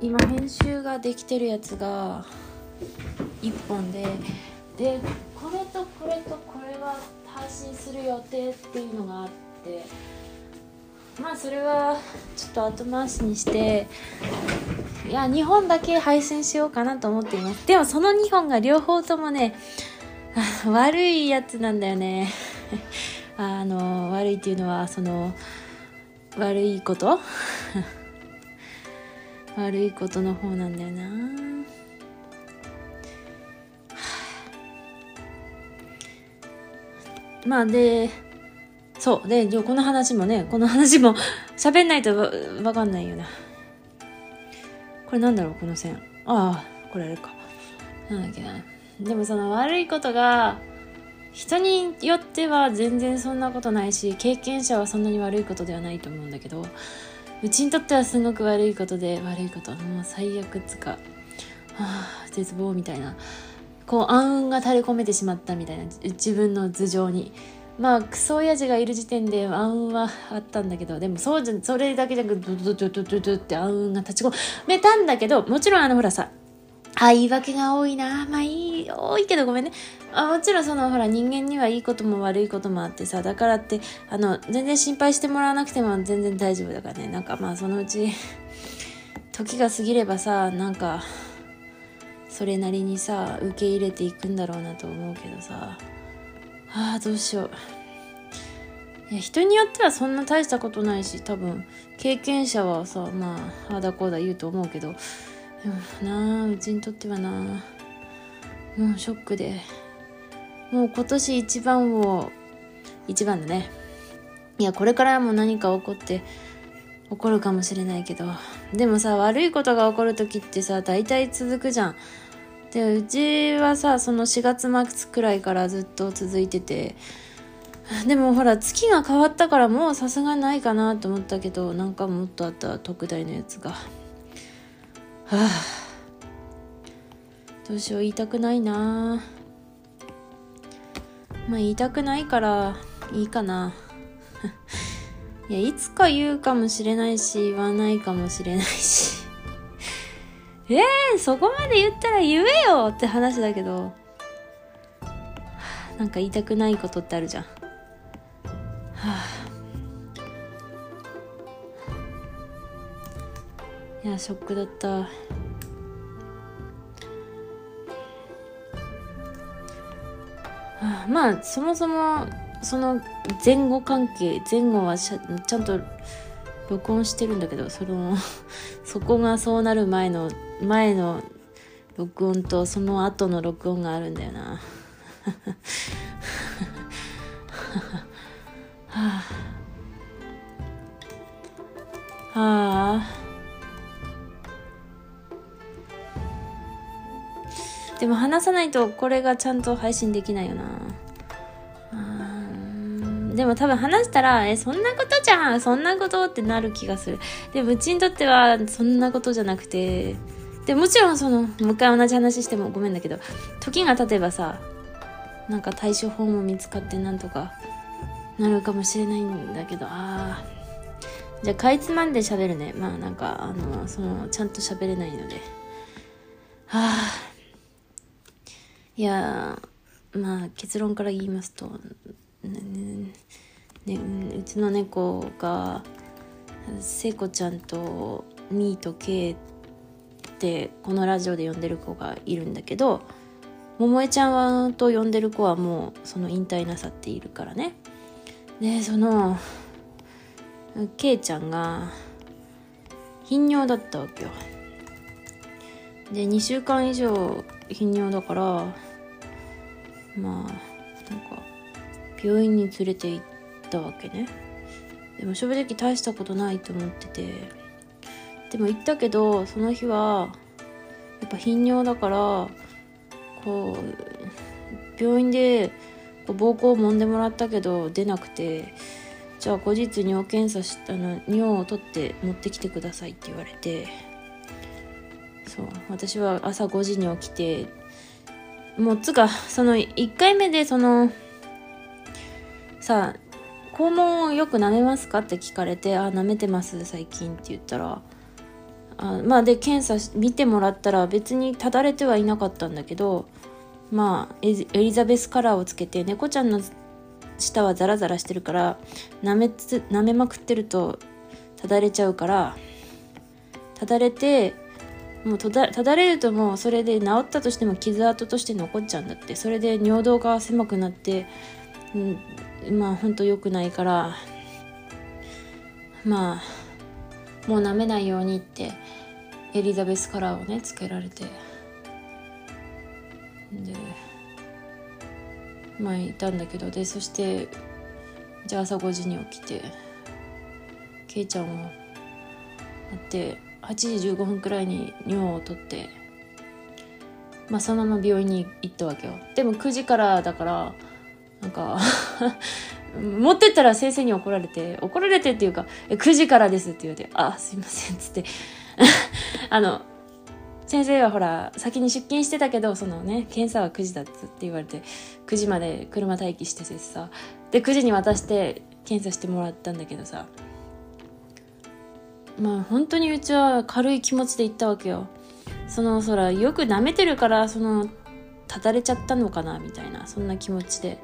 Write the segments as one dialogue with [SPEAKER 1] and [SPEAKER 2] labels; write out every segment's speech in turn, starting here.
[SPEAKER 1] 今編集ができてるやつが1本ででこれとこれとこれは配信する予定っていうのがあってまあそれはちょっと後回しにしていや2本だけ配信しようかなと思っています。でもその2本が両方ともね 悪いやつなんだよね。あの悪いっていうのはその悪いこと？悪いことの方なんだよな。まあでそう。でこの話もねこの話も 喋んないとわわかんないよなこれなんだろうこの線。ああこれあれか。なんだっけな。でもその悪いことが人によっては全然そんなことないし経験者はそんなに悪いことではないと思うんだけどうちにとってはすごく悪いことで悪いこともう最悪っつか、はあ、絶望みたいなこう暗雲が垂れ込めてしまったみたいな自分の頭上に。まあクソ親父がいる時点で暗雲はあったんだけどでもそうじゃそれだけじゃなくドドドドドドって暗雲が立ち込めたんだけどもちろんあのほらさあ言い訳が多いな。まあいい多いけどごめんね。あもちろんそのほら人間にはいいことも悪いこともあってさだからってあの全然心配してもらわなくても全然大丈夫だからね。なんかまあそのうち時が過ぎればさなんかそれなりにさ受け入れていくんだろうなと思うけどさ。ああどうしよう。いや人によってはそんな大したことないし多分経験者はさまああだこうだ言うと思うけどでもなあうちにとってはな。もうショックで。もう今年一番を一番だね。いやこれからも何か起こって起こるかもしれないけど。でもさ悪いことが起こる時ってさ大体続くじゃん。でうちはさその4月末くらいからずっと続いてて。でもほら月が変わったからもうさすがないかなと思ったけどなんかもっとあった特大のやつが。はあ。どうしよう言いたくないな。まあ言いたくないからいいかな。いやいつか言うかもしれないし言わないかもしれないし。えー、そこまで言ったら言えよって話だけど。なんか言いたくないことってあるじゃん。やショックだった。まあそもそもその前後関係前後はちゃんと録音してるんだけどその そこがそうなる前の前の録音とその後の録音があるんだよな。はあ。はあ。でも話さないとこれがちゃんと配信できないよなでも多分話したら、え、そんなことじゃんそんなことってなる気がする。でもうちにとってはそんなことじゃなくて、でもちろんその、もう一回同じ話してもごめんだけど、時が経てばさ、なんか対処法も見つかってなんとかなるかもしれないんだけど、ああ。じゃあ、かいつまんで喋るね。まあなんか、あの、その、ちゃんと喋れないので。はあ。いやまあ結論から言いますと、ねね、うちの猫が聖子ちゃんとミーとケイってこのラジオで呼んでる子がいるんだけど桃江ちゃんはと呼んでる子はもうその引退なさっているからね。でそのケイちゃんが頻尿だったわけよ。で2週間以上頻尿だからまあなんか病院に連れて行ったわけね。でも正直大したことないと思ってて。でも行ったけどその日はやっぱ頻尿だからこう病院で膀胱を揉んでもらったけど出なくて。じゃあ後日尿検査したの尿を取って持ってきてくださいって言われて。そう。私は朝5時に起きてもうつかその1回目でそのさあ肛門をよく舐めますかって聞かれて、あ、舐めてます、最近って言ったら、あまあで検査見てもらったら別にただれてはいなかったんだけどまあエリザベスカラーをつけて猫ちゃんの舌はザラザラしてるから舐めつ舐めまくってるとただれちゃうからただれてもうただただれるともうそれで治ったとしても傷跡として残っちゃうんだって。それで尿道が狭くなって、うん、まあほんと良くないから。まあもう舐めないようにってエリザベスカラーをねつけられて。でまあいたんだけど。でそしてじゃあ朝5時に起きてケイちゃんを会って8時15分くらいに尿を取ってまあそのまま病院に行ったわけよ。でも9時からだからなんか 持ってったら先生に怒られて怒られてっていうか「9時からです」って言うて「あすいません」っつって。あの先生はほら先に出勤してたけどそのね検査は9時だっつって言われて9時まで車待機しててさ。で9時に渡して検査してもらったんだけどさ。まあ本当にうちは軽い気持ちで行ったわけよ。そのそらよく舐めてるからそのただれちゃったのかなみたいなそんな気持ちで。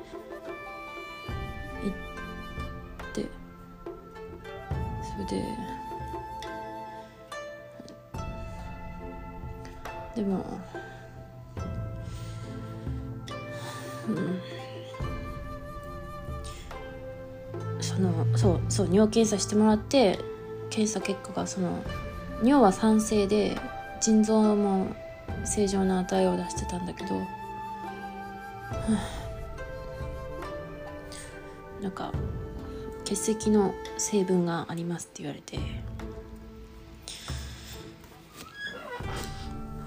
[SPEAKER 1] 行って。それで。でもうん。そのそうそう尿検査してもらって検査結果がその尿は酸性で腎臓も正常な値を出してたんだけど、なんか血石の成分がありますって言われて。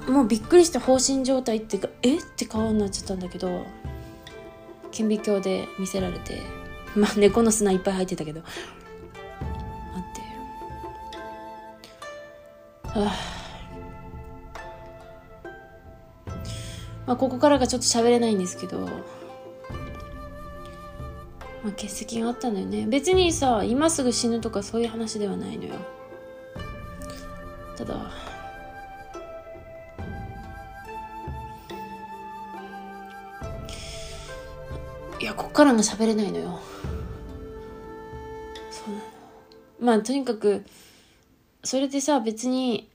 [SPEAKER 1] もうびっくりして放心状態っていうかえ？って顔になっちゃったんだけど顕微鏡で見せられてまあ猫の砂いっぱい入ってたけど まあここからがちょっと喋れないんですけど、まあ、欠席があったんだよね。別にさ今すぐ死ぬとかそういう話ではないのよ。ただ。いやこっからが喋れないのよ。そうなの。まあとにかくそれでさ別に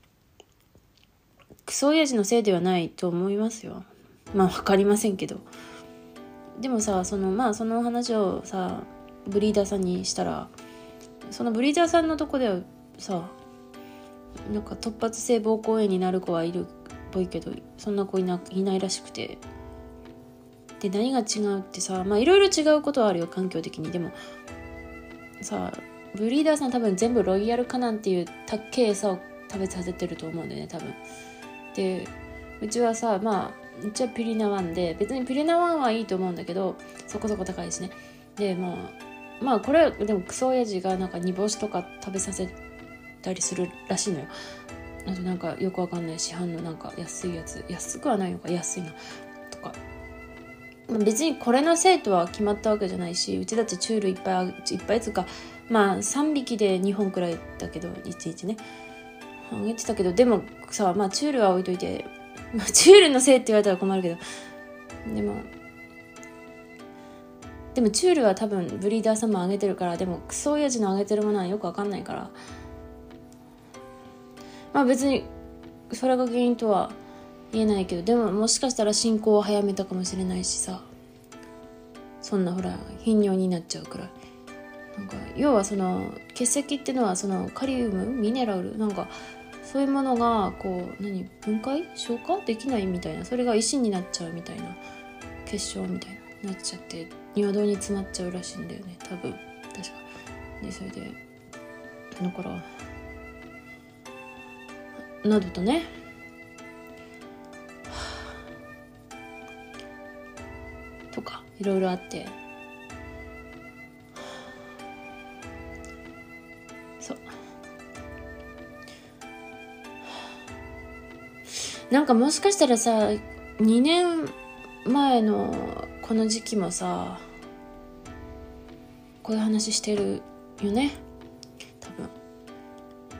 [SPEAKER 1] クソ親父のせいではないと思いますよ。まあ分かりませんけど。でもさそのまあその話をさブリーダーさんにしたらそのブリーダーさんのとこではさなんか突発性膀胱炎になる子はいるっぽいけどそんな子いないないらしくて。で何が違うってさまあいろいろ違うことはあるよ環境的に。でもさブリーダーさん多分全部ロイヤルカナンっていうたっけえ餌を食べさせてると思うんだよね多分。でうちはさまあうちはピリナワンで別にピリナワンはいいと思うんだけどそこそこ高いですね。でまあまあこれでもクソ親父がなんか煮干しとか食べさせたりするらしいのよ。あとなんかよくわかんない市販のなんか安いやつ。安くはないのか安いな。とか。別にこれのせいとは決まったわけじゃないしうちだってチュールいっぱいいっぱいつかまあ3匹で2本くらいだけど1日ね。あげてたけどでもさまあチュールは置いといて、まあ、チュールのせいって言われたら困るけど。でもでもチュールは多分ブリーダーさんもあげてるからでもクソ親父のあげてるものはよくわかんないから。まあ別にそれが原因とは言えないけどでももしかしたら進行を早めたかもしれないしさ。そんなほら頻尿になっちゃうくらい。なんか要はその結石っていうのはそのカリウムミネラルなんかそういうものがこう何分解？消化できないみたいなそれが石になっちゃうみたいな結晶みたいななっちゃって尿道に詰まっちゃうらしいんだよね多分。確か。でそれでだからなどとねとかいろいろあって。なんかもしかしたらさ2年前のこの時期もさこういう話してるよね。多分。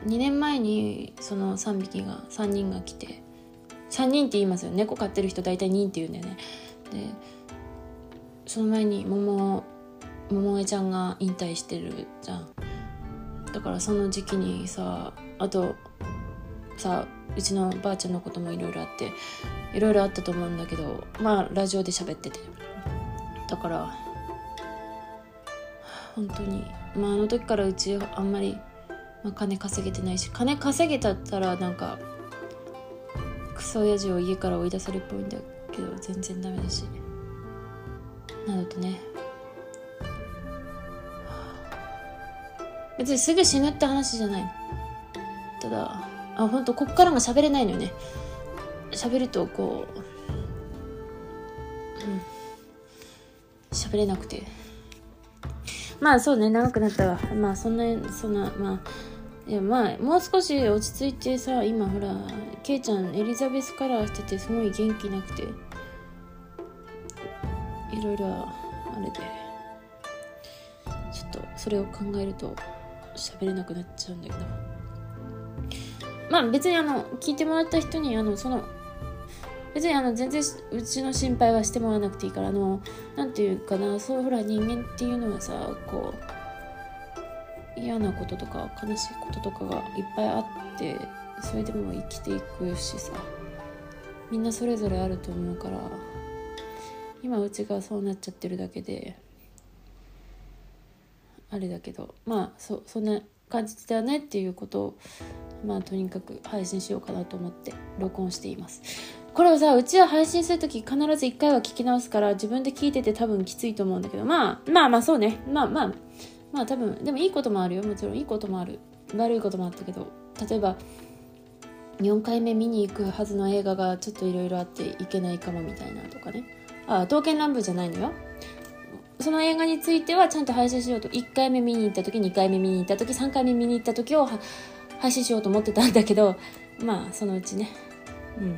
[SPEAKER 1] 2年前にその3匹が3人が来て3人って言いますよ猫飼ってる人大体2人って言うんだよね。でその前に桃桃江ちゃんが引退してるじゃん。だからその時期にさあとさうちのばあちゃんのこともいろいろあっていろいろあったと思うんだけどまあラジオで喋ってて。だから本当にまああの時からうちあんまり、まあ、金稼げてないし金稼げたったらなんかクソ親父を家から追い出されるっぽいんだけど全然ダメだし。などとね。別にすぐ死ぬって話じゃない。ただあ本当こっからが喋れないのよね。喋るとこううん。喋れなくて。まあそうね長くなったわ。まあそんなそんなまあいやまあもう少し落ち着いてさ今ほらケイちゃんエリザベスカラーしててすごい元気なくていろいろあれでちょっとそれを考えると喋れなくなっちゃうんだけど。まあ別にあの聞いてもらった人にあのその別にあの全然うちの心配はしてもらわなくていいからあのなんていうかなそうほら人間っていうのはさこう嫌なこととか悲しいこととかがいっぱいあってそれでも生きていくしさ。みんなそれぞれあると思うから今うちがそうなっちゃってるだけであれだけどまあそそんな感じだねっていうことをまあとにかく配信しようかなと思って録音しています。これをさうちは配信する時必ず1回は聞き直すから自分で聞いてて多分きついと思うんだけど。まあまあまあそうね。まあまあ。まあ多分でもいいこともあるよ。もちろんいいこともある。悪いこともあったけど。例えば4回目見に行くはずの映画がちょっといろいろあっていけないかもみたいなとかね。ああ刀剣乱舞じゃないのよ。その映画についてはちゃんと配信しようと。1回目見に行った時2回目見に行った時3回目見に行った時を配信しようと思ってたんだけどまあそのうちね。うん。